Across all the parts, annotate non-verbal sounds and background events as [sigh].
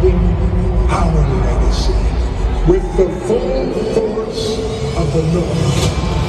upholding our legacy with the full force of the North.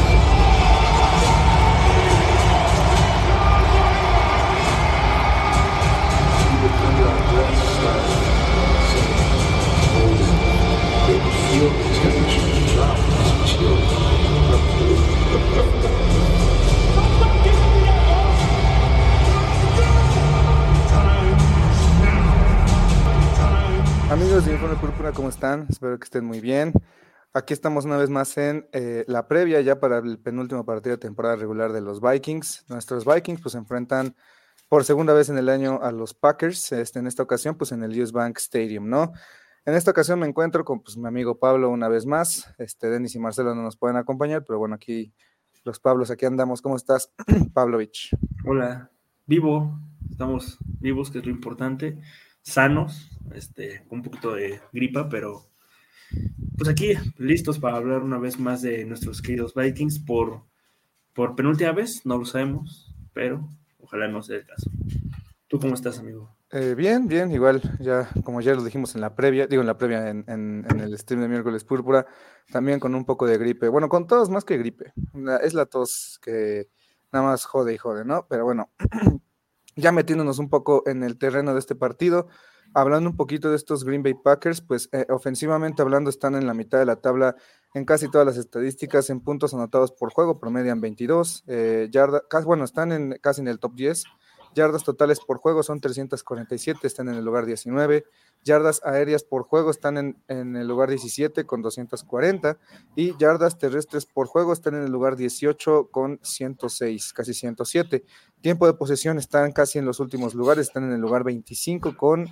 Púrpura, ¿cómo están? Espero que estén muy bien. Aquí estamos una vez más en eh, la previa ya para el penúltimo partido de temporada regular de los Vikings. Nuestros Vikings pues se enfrentan por segunda vez en el año a los Packers, este, en esta ocasión pues en el US Bank Stadium, ¿no? En esta ocasión me encuentro con pues, mi amigo Pablo una vez más. Este, Denis y Marcelo no nos pueden acompañar, pero bueno, aquí los Pablos, aquí andamos. ¿Cómo estás, [clears throat] Pavlovich? Hola, vivo, estamos vivos, que es lo importante, sanos, este, un poquito de gripa, pero pues aquí listos para hablar una vez más de nuestros queridos Vikings por, por penúltima vez, no lo sabemos, pero ojalá no sea el caso. ¿Tú cómo estás, amigo? Eh, bien, bien, igual, ya como ya lo dijimos en la previa, digo en la previa en, en- el stream de miércoles púrpura, también con un poco de gripe. Bueno, con tos más que gripe. Es la tos que nada más jode y jode, ¿no? Pero bueno, [clears throat] ya metiéndonos un poco en el terreno de este partido, hablando un poquito de estos Green Bay Packers, pues eh, ofensivamente hablando están en la mitad de la tabla en casi todas las estadísticas, en puntos anotados por juego, promedian 22, eh, yarda, bueno, están en, casi en el top 10. Yardas totales por juego son 347, están en el lugar 19. Yardas aéreas por juego están en, en el lugar 17 con 240. Y yardas terrestres por juego están en el lugar 18 con 106, casi 107. Tiempo de posesión están casi en los últimos lugares, están en el lugar 25 con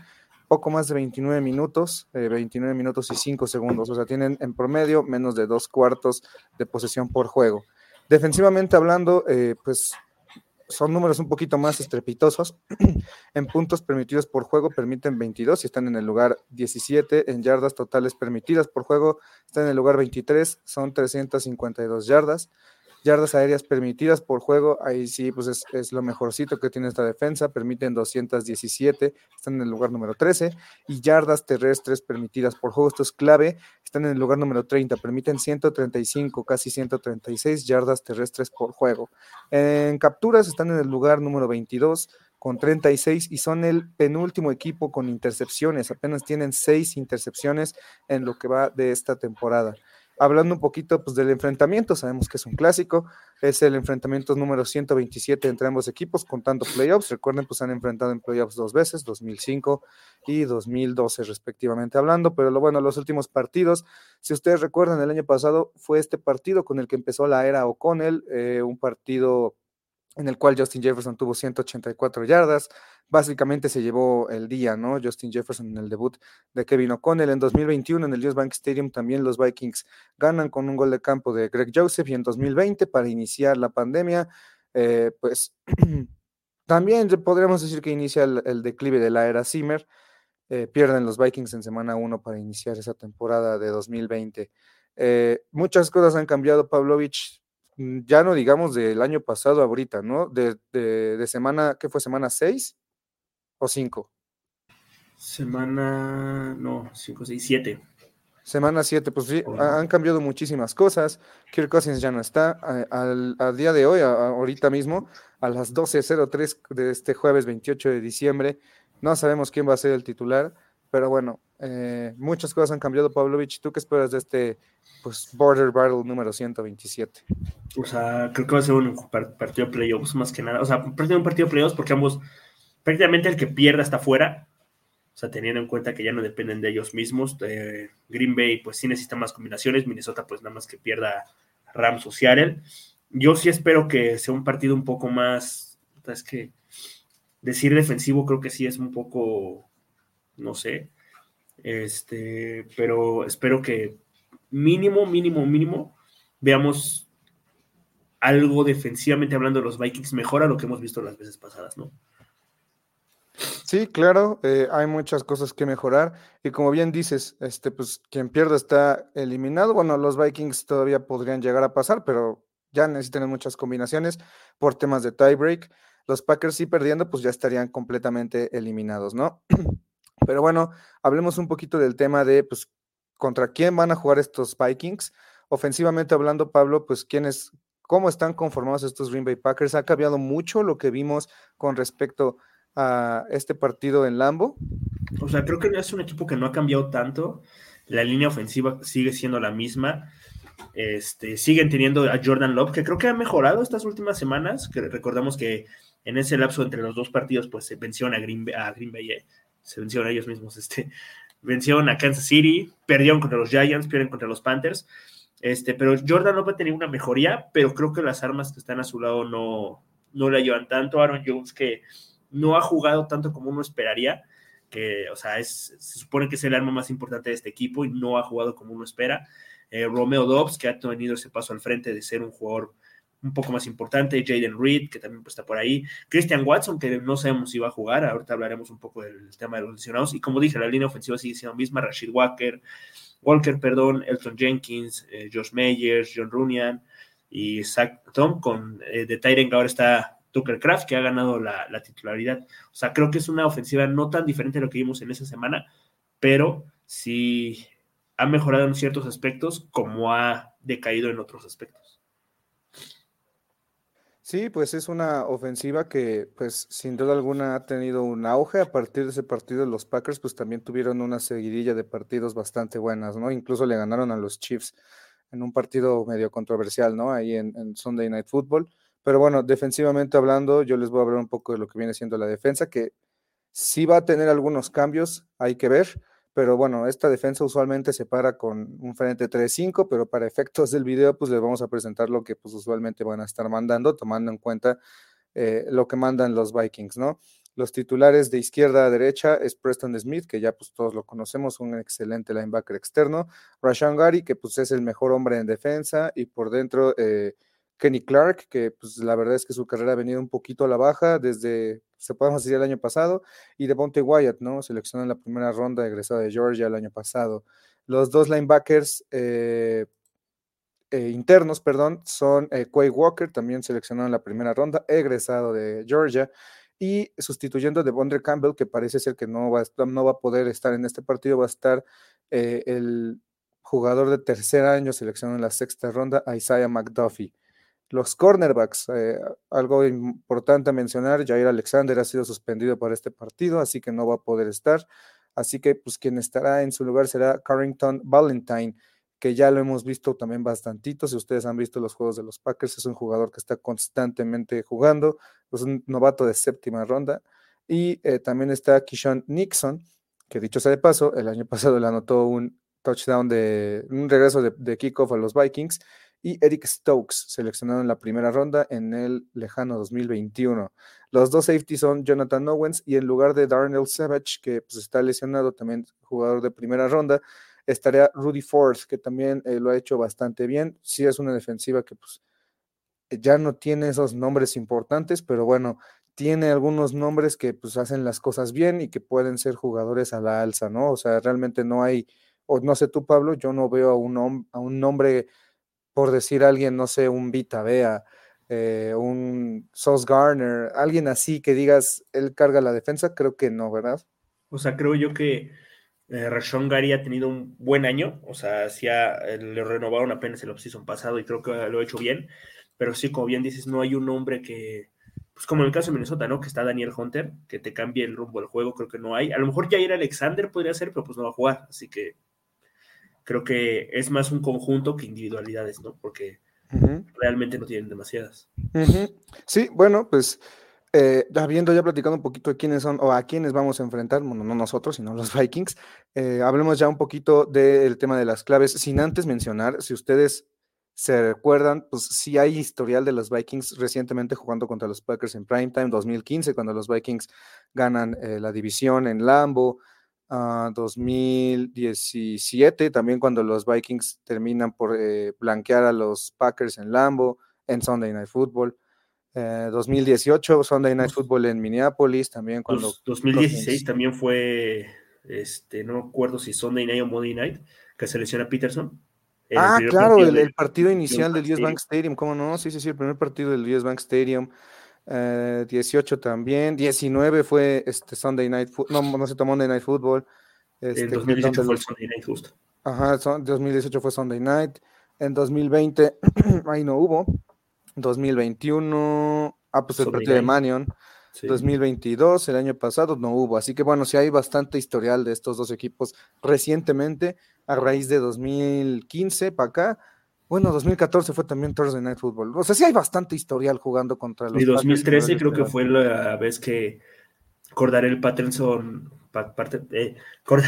poco más de 29 minutos, eh, 29 minutos y 5 segundos. O sea, tienen en promedio menos de dos cuartos de posesión por juego. Defensivamente hablando, eh, pues son números un poquito más estrepitosos. [clears throat] en puntos permitidos por juego permiten 22 y están en el lugar 17. En yardas totales permitidas por juego están en el lugar 23, son 352 yardas. Yardas aéreas permitidas por juego, ahí sí, pues es, es lo mejorcito que tiene esta defensa, permiten 217, están en el lugar número 13, y yardas terrestres permitidas por juego, esto es clave, están en el lugar número 30, permiten 135, casi 136 yardas terrestres por juego. En capturas están en el lugar número 22 con 36 y son el penúltimo equipo con intercepciones. Apenas tienen seis intercepciones en lo que va de esta temporada. Hablando un poquito pues, del enfrentamiento, sabemos que es un clásico, es el enfrentamiento número 127 entre ambos equipos, contando playoffs. Recuerden, pues han enfrentado en playoffs dos veces, 2005 y 2012 respectivamente hablando, pero lo bueno, los últimos partidos, si ustedes recuerdan, el año pasado fue este partido con el que empezó la era O'Connell, eh, un partido en el cual Justin Jefferson tuvo 184 yardas. Básicamente se llevó el día, ¿no? Justin Jefferson en el debut de Kevin O'Connell. En 2021, en el US Bank Stadium, también los Vikings ganan con un gol de campo de Greg Joseph. Y en 2020, para iniciar la pandemia, eh, pues [clears throat] también podríamos decir que inicia el, declive de la era Zimmer. Eh, pierden los Vikings en semana 1 para iniciar esa temporada de 2020. Eh, muchas cosas han cambiado, Pavlovich mm, ya no digamos del año pasado ahorita, ¿no? De, de, de semana, ¿qué fue? ¿Semana 6 o 5? Semana, no, 5, 6, 7. Semana 7, pues sí, han cambiado muchísimas cosas. Kirk Cousins ya no está. Al, al día de hoy, a ahorita mismo, a las 12.03 de este jueves 28 de diciembre, no sabemos quién va a ser el titular, pero bueno, eh, muchas cosas han cambiado, Pavlovich. ¿Tú qué esperas de este pues, Border Battle número 127? O sea, creo que va a ser un partido de playoffs más que nada. O sea, un partido de playoffs porque ambos, prácticamente el que pierda está fuera. O sea, teniendo en cuenta que ya no dependen de ellos mismos. Eh, Green Bay, pues sí necesita más combinaciones. Minnesota, pues nada más que pierda Rams o Seattle. Yo sí espero que sea un partido un poco más. Es que decir defensivo creo que sí es un poco. No sé. Este, pero espero que mínimo, mínimo, mínimo veamos algo defensivamente hablando de los Vikings mejor a lo que hemos visto las veces pasadas, ¿no? Sí, claro, eh, hay muchas cosas que mejorar y como bien dices, este, pues quien pierda está eliminado. Bueno, los Vikings todavía podrían llegar a pasar, pero ya necesitan muchas combinaciones por temas de tiebreak. Los Packers sí perdiendo, pues ya estarían completamente eliminados, ¿no? [clears throat] Pero bueno, hablemos un poquito del tema de, pues, contra quién van a jugar estos Vikings. Ofensivamente hablando, Pablo, pues, quiénes, cómo están conformados estos Green Bay Packers. Ha cambiado mucho lo que vimos con respecto a este partido en Lambo. O sea, creo que es un equipo que no ha cambiado tanto. La línea ofensiva sigue siendo la misma. Este, siguen teniendo a Jordan Love, que creo que ha mejorado estas últimas semanas. Que recordamos que en ese lapso entre los dos partidos, pues se vencieron a Green, a Green Bay, eh, se vencieron a ellos mismos, este, [laughs] vencieron a Kansas City, perdieron contra los Giants, pierden contra los Panthers. Este, pero Jordan Love ha tenido una mejoría, pero creo que las armas que están a su lado no, no le ayudan tanto. Aaron Jones, que no ha jugado tanto como uno esperaría, que, o sea, es, se supone que es el arma más importante de este equipo y no ha jugado como uno espera. Eh, Romeo Dobbs, que ha tenido ese paso al frente de ser un jugador un poco más importante, Jaden Reed, que también pues, está por ahí, Christian Watson, que no sabemos si va a jugar, ahorita hablaremos un poco del tema de los lesionados, y como dije, la línea ofensiva sigue siendo misma, Rashid Walker, Walker, perdón, Elton Jenkins, eh, Josh Meyers, John Runian y Zach Tom, con eh, de Tyren ahora está Tucker Craft, que ha ganado la, titularidad. O sea, creo que es una ofensiva no tan diferente a lo que vimos en esa semana, pero sí ha mejorado en ciertos aspectos como ha decaído en otros aspectos. Sí, pues es una ofensiva que, pues sin duda alguna ha tenido un auge. A partir de ese partido, los Packers, pues también tuvieron una seguidilla de partidos bastante buenas, ¿no? Incluso le ganaron a los Chiefs en un partido medio controversial, ¿no? Ahí en, en Sunday Night Football. Pero bueno, defensivamente hablando, yo les voy a hablar un poco de lo que viene siendo la defensa, que sí va a tener algunos cambios, hay que ver, pero bueno, esta defensa usualmente se para con un frente 3-5, pero para efectos del video, pues les vamos a presentar lo que pues usualmente van a estar mandando, tomando en cuenta eh, lo que mandan los Vikings, ¿no? Los titulares de izquierda a derecha es Preston Smith, que ya pues todos lo conocemos, un excelente linebacker externo, Rashan Gary, que pues es el mejor hombre en defensa, y por dentro... Eh, Kenny Clark, que pues la verdad es que su carrera ha venido un poquito a la baja desde, se podemos decir, el año pasado, y de Devontae Wyatt, ¿no? Seleccionó en la primera ronda, egresado de Georgia el año pasado. Los dos linebackers eh, eh, internos, perdón, son eh, Quay Walker, también seleccionado en la primera ronda, egresado de Georgia, y sustituyendo de Bondre Campbell, que parece ser que no va, no va a poder estar en este partido, va a estar el jugador de tercer año seleccionado en la sexta ronda, Isaiah McDuffie. Los cornerbacks, eh, algo importante a mencionar, Jair Alexander ha sido suspendido para este partido, así que no va a poder estar. Así que pues quien estará en su lugar será Carrington Valentine, que ya lo hemos visto también bastantito. Si ustedes han visto los juegos de los Packers, es un jugador que está constantemente jugando, es un novato de séptima ronda. Y eh, también está Kishon Nixon, que dicho sea de paso, el año [laughs] pasado le anotó un touchdown de un regreso de, de kickoff a los Vikings y Eric Stokes, seleccionado en la primera ronda en el lejano 2021. Los dos safeties son Jonathan Owens y en lugar de Darnell Savage, que pues, está lesionado, también jugador de primera ronda, estaría Rudy Force, que también eh, lo ha hecho bastante bien. Sí es una defensiva que pues ya no tiene esos nombres importantes, pero bueno, tiene algunos nombres que pues hacen las cosas bien y que pueden ser jugadores a la alza, ¿no? O sea, realmente no hay, o no sé tú, Pablo, yo no veo a un, a un nombre por decir alguien, no sé, un Vita Bea, eh, un Sos Garner, alguien así que digas, él carga la defensa, creo que no, ¿verdad? O sea, creo yo que eh, Rashon Gary ha tenido un buen año, o sea, sí eh, le renovaron apenas el offseason pasado y creo que lo ha hecho bien, pero sí, como bien dices, no hay un hombre que, pues como en el caso de Minnesota, ¿no? Que está Daniel Hunter, que te cambie el rumbo del juego, creo que no hay. A lo mejor Jair Alexander podría ser, pero pues no va a jugar, así que creo que es más un conjunto que individualidades, ¿no? Porque realmente no tienen demasiadas. Sí, bueno, pues eh, habiendo ya platicado un poquito de quiénes son o a quiénes vamos a enfrentar, bueno, no nosotros, sino los [laughs] Vikings, eh, hablemos ya un poquito del tema de las claves, sin antes mencionar, si ustedes se recuerdan, pues sí hay historial de los Vikings recientemente jugando contra los Packers en Primetime 2015, cuando los Vikings ganan eh, la división en Lambo, a 2017, también cuando los Vikings terminan por eh, blanquear a los Packers en Lambo, en Sunday Night Football. 2018, Sunday Night Football en Minneapolis, también cuando... 2016 también fue, este, no me acuerdo si Sunday Night o Monday Night, que se lesiona Peterson. Ah, claro, el, partido inicial del US Bank Stadium, ¿cómo no? Sí, sí, sí, el primer partido del US Bank Stadium. 18 eh, también, 19 fue este Sunday Night no, no se tomó Monday Night Football. Este, el 2018 fue el Sunday Night justo. Ajá, 2018 fue Sunday Night. En 2020 [clears throat] ahí no hubo. 2021, ah, pues el partido de Manion. 2022, el año pasado no hubo. Así que bueno, sí hay bastante historial de estos dos equipos recientemente, a raíz de 2015 para acá. Bueno, 2014 fue también Thursday Night Football. O sea, sí hay bastante historial jugando contra los. Y 2013 creo que fue la vez que el Patterson, parte, eh,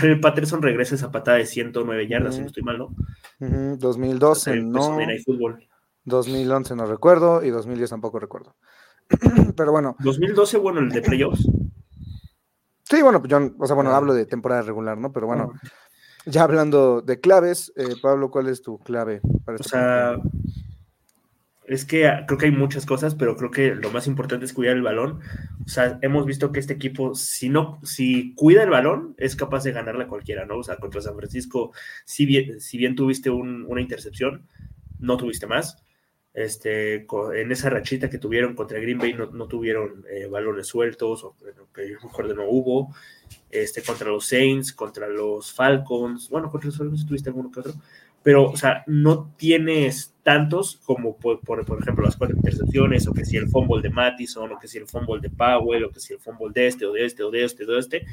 el Patterson regresa esa patada de 109 yardas, si no estoy mal, ¿no? 2012 no. 2011 no recuerdo y 2010 tampoco recuerdo. [clears throat] Pero bueno. 2012, bueno, el de playoffs. Sí, bueno, yo, o sea, bueno, ah. hablo de temporada regular, ¿no? Pero bueno, ah. Ya hablando de claves, eh, Pablo, ¿cuál es tu clave para O este sea, es que creo que hay muchas cosas, pero creo que lo más importante es cuidar el balón. O sea, hemos visto que este equipo, si no, si cuida el balón, es capaz de ganarle a cualquiera, ¿no? O sea, contra San Francisco, si bien, si bien tuviste una intercepción, no tuviste más este, en esa rachita que tuvieron contra Green Bay no, tuvieron eh, balones sueltos, o que yo mejor no hubo, este, contra los Saints, contra los Falcons, bueno, contra los Falcons tuviste alguno que otro, pero, o sea, no tienes tantos como, por, por, ejemplo, las cuatro intercepciones, o que si el fumble de Mattison, o que si el fumble de Powell, o que si el fumble de este, o de este, o de este, o de este,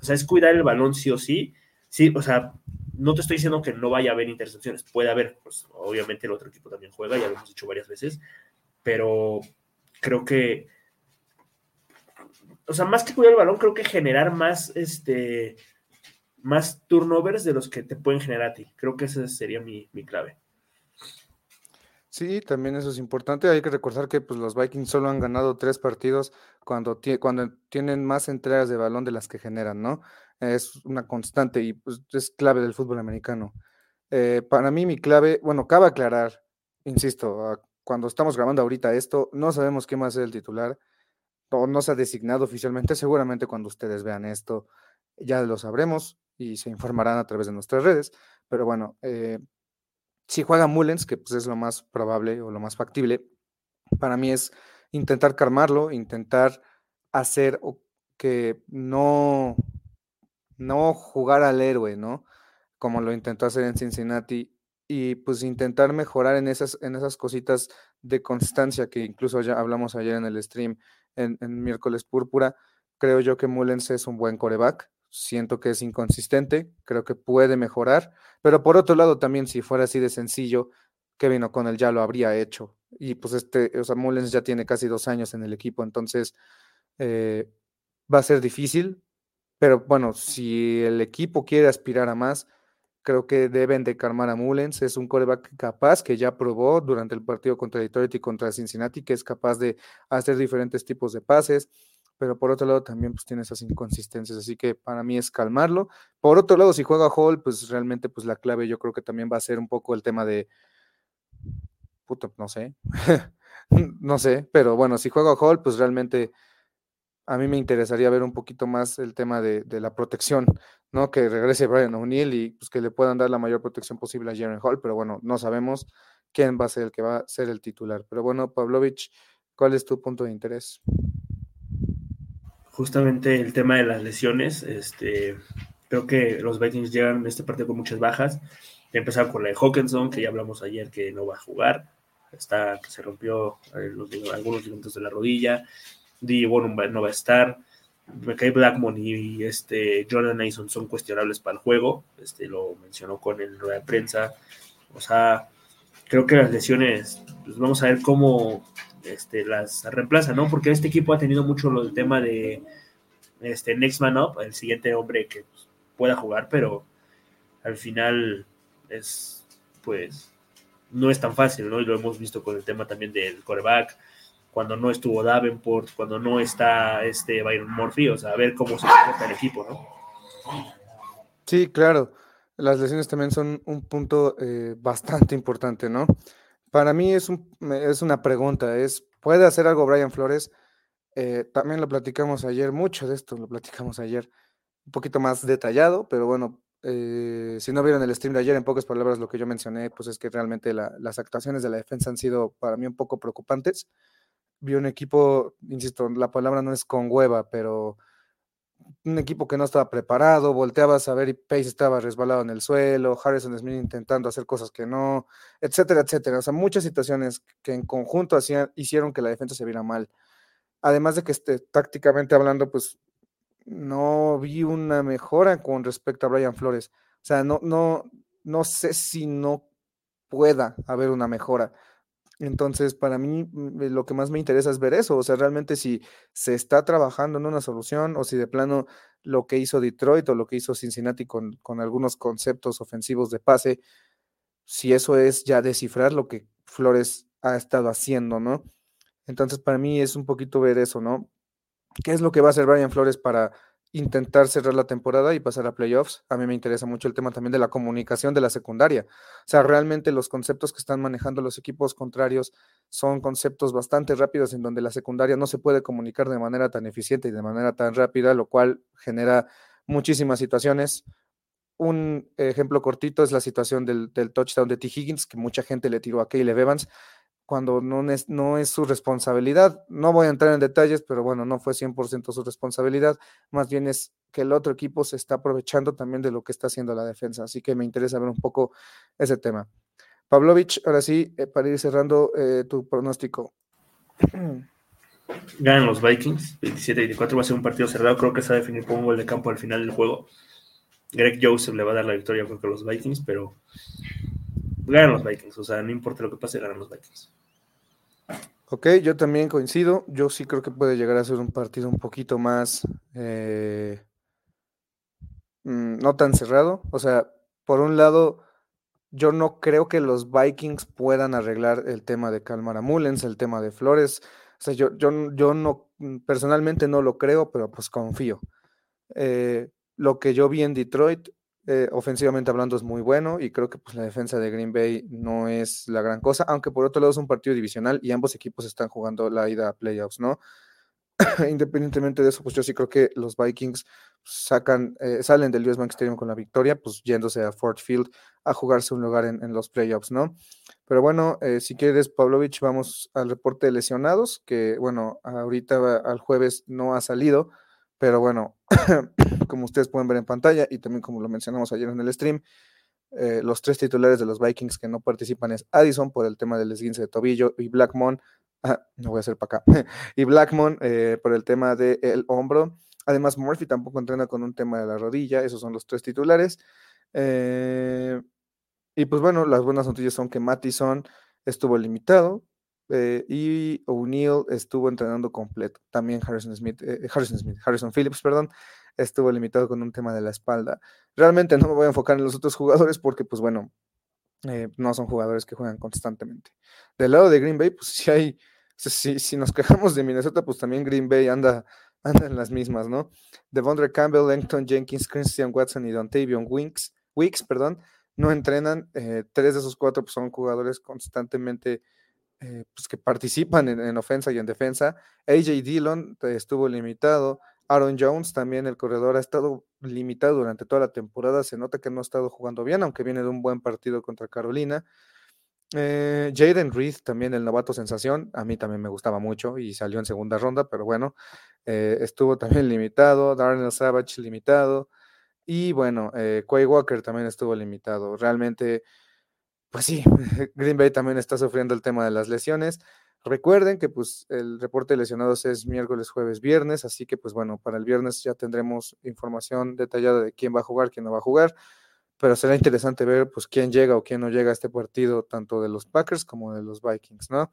o sea, es cuidar el balón sí o sí, sí, o sea, no te estoy diciendo que no vaya a haber intercepciones, puede haber, pues obviamente el otro equipo también juega, ya lo hemos dicho varias veces, pero creo que, o sea, más que cuidar el balón, creo que generar más, este, más turnovers de los que te pueden generar a ti. Creo que esa sería mi, clave. Sí, también eso es importante. Hay que recordar que pues, los Vikings solo han ganado tres partidos cuando, cuando tienen más entregas de balón de las que generan, ¿no? es una constante y pues, es clave del fútbol americano. Eh, para mí mi clave, bueno, cabe aclarar, insisto, cuando estamos grabando ahorita esto, no sabemos quién va a ser el titular, o no se ha designado oficialmente, seguramente cuando ustedes vean esto ya lo sabremos y se informarán a través de nuestras redes, pero bueno, eh, si juega Mullens, que pues es lo más probable o lo más factible, para mí es intentar calmarlo, intentar hacer que no no jugar al héroe, ¿no? Como lo intentó hacer en Cincinnati y pues intentar mejorar en esas, en esas cositas de constancia que incluso ya hablamos ayer en el stream en, miércoles púrpura. Creo yo que Mullens es un buen coreback. Siento que es inconsistente, creo que puede mejorar, pero por otro lado también si fuera así de sencillo, Kevin O'Connell ya lo habría hecho. Y pues este, o sea, Mullens ya tiene casi dos años en el equipo, entonces eh, va a ser difícil, pero bueno, si el equipo quiere aspirar a más, creo que deben de calmar a Mullens. Es un coreback capaz que ya probó durante el partido contra Detroit y contra Cincinnati, que es capaz de hacer diferentes tipos de pases. Pero por otro lado también pues tiene esas inconsistencias, así que para mí es calmarlo. Por otro lado, si juega Hall, pues realmente pues la clave yo creo que también va a ser un poco el tema de, puto, no sé, [laughs] no sé, pero bueno, si juega Hall, pues realmente a mí me interesaría ver un poquito más el tema de, la protección, ¿no? Que regrese Brian O'Neill y pues, que le puedan dar la mayor protección posible a Jaren Hall, pero bueno, no sabemos quién va a ser el que va a ser el titular. Pero bueno, Pavlovich, ¿cuál es tu punto de interés? Justamente el tema de las lesiones, este, creo que los Vikings llegan a este partido con muchas bajas. Empezar con la de Hawkinson, que ya hablamos ayer que no va a jugar, está que se rompió eh, algunos ligamentos de la rodilla. Bueno no va a estar. McKay Blackmon y este Jordan Mason son cuestionables para el juego. Este lo mencionó con el rueda de prensa. O sea, creo que las lesiones, pues vamos a ver cómo este, las reemplaza, ¿no? Porque este equipo ha tenido mucho lo del tema de este Next Man Up, el siguiente hombre que pueda jugar, pero al final es, pues, no es tan fácil, ¿no? Y lo hemos visto con el tema también del coreback cuando no estuvo Davenport, cuando no está este Byron Murphy, o sea, a ver cómo se comporta el equipo, ¿no? Sí, claro. Las lesiones también son un punto eh, bastante importante, ¿no? Para mí es, un, es una pregunta, es, ¿puede hacer algo Brian Flores? Eh, también lo platicamos ayer, mucho de esto lo platicamos ayer, un poquito más detallado, pero bueno, eh, si no vieron el stream de ayer, en pocas palabras lo que yo mencioné, pues es que realmente las actuaciones de la defensa han sido para mí un poco preocupantes. Vi un equipo, insisto, la palabra no es con hueva, pero un equipo que no estaba preparado, volteabas a ver y Pace estaba resbalado en el suelo, Harrison Smith intentando hacer cosas que no, etcétera, etcétera. O sea, muchas situaciones que en conjunto hacían, hicieron que la defensa se viera mal. Además de que este, tácticamente hablando, pues no vi una mejora con respecto a Brian Flores. O sea, no, no, no sé si no pueda haber una mejora. Entonces, para mí mm, lo que más me interesa es ver eso, o sea, realmente si se está trabajando en una solución o si de plano lo que hizo Detroit o lo que hizo Cincinnati con, con algunos conceptos ofensivos de pase, si eso es ya descifrar lo que Flores ha estado haciendo, ¿no? Entonces, para mí es un poquito ver eso, ¿no? ¿Qué es lo que va a hacer Brian Flores para intentar cerrar la temporada y pasar a playoffs. A mí me interesa mucho el tema también de la comunicación de la secundaria. O sea, realmente los conceptos que están manejando los equipos contrarios son conceptos bastante rápidos en donde la secundaria no se puede comunicar de manera tan eficiente y de manera tan rápida, lo cual genera muchísimas situaciones. Un ejemplo cortito es la situación del, touchdown de T. Higgins, que mucha gente le tiró a Caleb Evans cuando no es, no es su responsabilidad. No voy a entrar en detalles, pero bueno, no fue 100% su responsabilidad, más bien es que el otro equipo se está aprovechando también de lo que está haciendo la defensa, así que me interesa ver un poco ese tema. Pavlovich, ahora sí, eh, para ir cerrando eh, tu pronóstico. Ganan los Vikings, 27-24, va a ser un partido cerrado, creo que se va a definir por un gol de campo al final del juego. Greg Joseph le va a dar la victoria creo a los Vikings, pero ganan los Vikings, o sea, no importa lo que pase, ganan los Vikings. Ok, yo también coincido. Yo sí creo que puede llegar a ser un partido un poquito más eh, mm, no tan cerrado. O sea, por un lado, yo no creo que los Vikings puedan arreglar el tema de Calmar Mullens, el tema de Flores. O sea, yo, yo, yo no, mm, personalmente no lo creo, pero pues confío. Eh, lo que yo vi en Detroit eh, ofensivamente hablando es muy bueno y creo que pues, la defensa de Green Bay no es la gran cosa, aunque por otro lado es un partido divisional y ambos equipos están jugando la ida a playoffs, ¿no? [coughs] Independientemente de eso, pues yo sí creo que los Vikings sacan, eh, salen del US Bank Stadium con la victoria, pues yéndose a Ford Field a jugarse un lugar en, los playoffs, ¿no? Pero bueno, eh, si quieres, Pavlovich, vamos al reporte de lesionados, que bueno, ahorita al jueves no ha salido, pero bueno, [coughs] como ustedes pueden ver en pantalla y también como lo mencionamos ayer en el stream, eh, los tres titulares de los Vikings que no participan es Addison por el tema del esguince de tobillo y Blackmon, ah, no voy a hacer para acá, [laughs] y Blackmon eh, por el tema del hombro. Además, Murphy tampoco entrena con un tema de la rodilla, esos son los tres titulares. Eh, y pues bueno, las buenas noticias son que Mattison estuvo limitado, y O'Neill estuvo entrenando completo. También Harrison Harrison Smith, Harrison Phillips, perdón, estuvo limitado con un tema de la espalda. Realmente no me voy a enfocar en los otros jugadores porque, pues bueno, eh, no son jugadores que juegan constantemente. Del lado de Green Bay, pues si hay, si, si nos [laughs] quejamos de Minnesota, pues también Green Bay anda, anda en las mismas, ¿no? Devondre Campbell, Langton Jenkins, Christian Watson y Dontavion Winks, Weeks, perdón, no entrenan. tres de esos cuatro pues, son jugadores constantemente eh, pues que participan en, ofensa y en defensa. AJ Dillon eh, estuvo limitado. Aaron Jones también, el corredor, ha estado limitado durante toda la temporada. Se nota que no ha estado jugando bien, aunque viene de un buen partido contra Carolina. Eh, Jaden Reed, también el novato sensación, a mí también me gustaba mucho y salió en segunda ronda, pero bueno, estuvo también [laughs] limitado. Darnell Savage limitado. Y bueno, Quay Walker también estuvo limitado. Realmente pues sí, [laughs] Green Bay también está sufriendo el tema de las lesiones. Recuerden que pues el reporte de lesionados es miércoles, jueves, viernes, así que pues bueno, para el viernes ya tendremos información detallada de quién va a jugar, quién no va a jugar, pero será interesante ver pues quién llega o quién no llega a este partido, tanto de los Packers como de los Vikings, ¿no?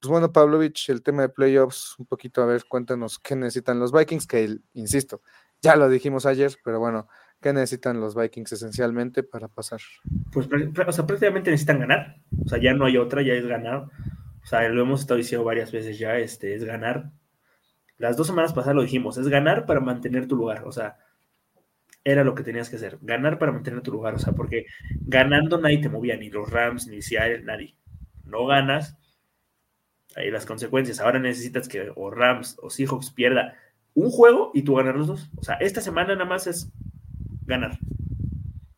Pues bueno, Pavlovich, el tema de playoffs, un poquito a ver, cuéntanos qué necesitan los Vikings, que insisto, ya lo dijimos ayer, pero bueno, ¿Qué necesitan los Vikings esencialmente para pasar? Pues, o sea, prácticamente necesitan ganar. O sea, ya no hay otra, ya es ganar. O sea, lo hemos estado diciendo varias veces ya, este, es ganar. Las dos semanas pasadas lo dijimos, es ganar para mantener tu lugar. O sea, era lo que tenías que hacer, ganar para mantener tu lugar, o sea, porque ganando nadie te movía, ni los Rams, ni Seattle, nadie. No ganas, ahí las consecuencias. Ahora necesitas que o Rams o Seahawks pierda un juego y tú ganas los dos. O sea, esta semana nada más es ganar.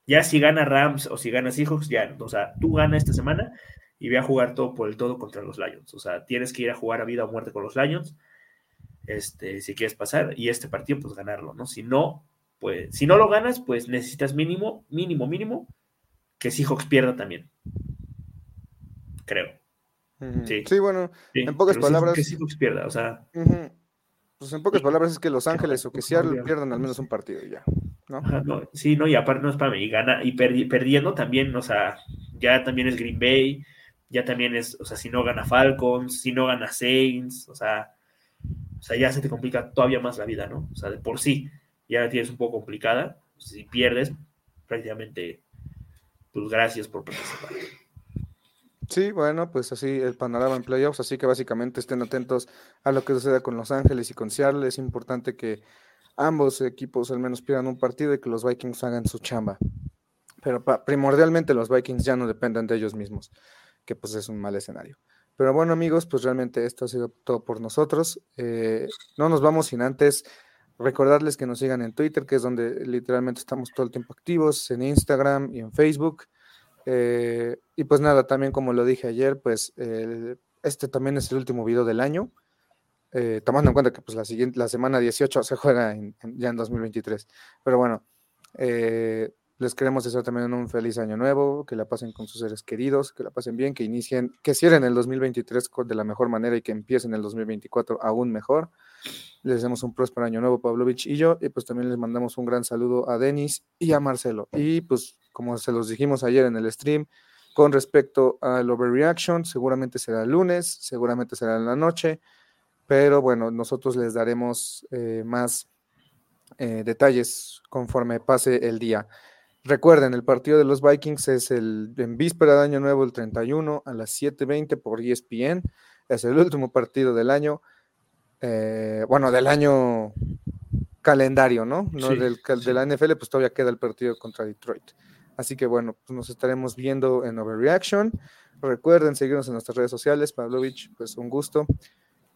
Ya si gana Rams o si gana Seahawks, ya, o sea, tú ganas esta semana y ve a jugar todo por el todo contra los Lions. O sea, tienes que ir a jugar a vida o muerte con los Lions, este, si quieres pasar, y este partido, pues ganarlo, ¿no? Si no, pues, si no lo ganas, pues necesitas mínimo, mínimo, mínimo, que Seahawks pierda también. Creo. sí. bueno, en pocas palabras. Que Seahawks pierda, o sea. Pues en pocas palabras es que Los Ángeles o que Seattle pierdan al menos un partido y ya. ¿no? sí, no, y aparte no es para mí, y gana, y perdiendo también, o sea, ya también es Green Bay, ya también es, o sea, si no gana Falcons, si no gana Saints, o sea, o sea, ya se te complica todavía más la vida, ¿no? O sea, de por sí, ya la tienes un poco complicada, si pierdes, prácticamente, pues gracias por participar. Sí, bueno, pues así el panorama en playoffs, así que básicamente estén atentos a lo que suceda con Los Ángeles y con Seattle. Es importante que ambos equipos al menos pierdan un partido y que los Vikings hagan su chamba. Pero primordialmente los Vikings ya no dependen de ellos mismos, que pues es un mal escenario. Pero bueno amigos, pues realmente esto ha sido todo por nosotros. Eh, no nos vamos sin antes recordarles que nos sigan en Twitter, que es donde literalmente estamos todo el tiempo activos, en Instagram y en Facebook. Eh, y pues nada, también como lo dije ayer, pues este también es el último video del año, eh, tomando en cuenta que pues la siguiente, la semana 18 se juega ya en 2023. Pero bueno, les queremos desear también un feliz año nuevo, que la pasen con sus seres queridos, que la pasen bien, que inicien, que cierren el 2023 de la mejor manera y que empiecen el 2024 aún mejor. Les deseamos un próspero año nuevo, Pavlovich y yo, y pues también les mandamos un gran saludo a Denis y a Marcelo. Y pues como se los dijimos ayer en el stream, con respecto al overreaction, seguramente será el lunes, seguramente será en la noche, pero bueno, nosotros les daremos eh, más eh, detalles conforme pase el día. Recuerden, el partido de los Vikings es el en víspera de Año Nuevo, el 31 a las 7:20 por ESPN. Es el último partido del año, eh, bueno, del año calendario, ¿no? no del, de la NFL, pues todavía queda el partido contra Detroit. Así que bueno, pues nos estaremos viendo en Overreaction. Recuerden seguirnos en nuestras redes sociales. Pavlovich, pues un gusto.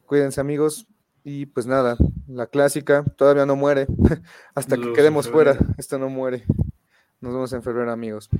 Cuídense amigos. Y pues nada, la clásica todavía no muere. [laughs] Hasta que quedemos fuera, esto no muere. Nos vemos en febrero amigos.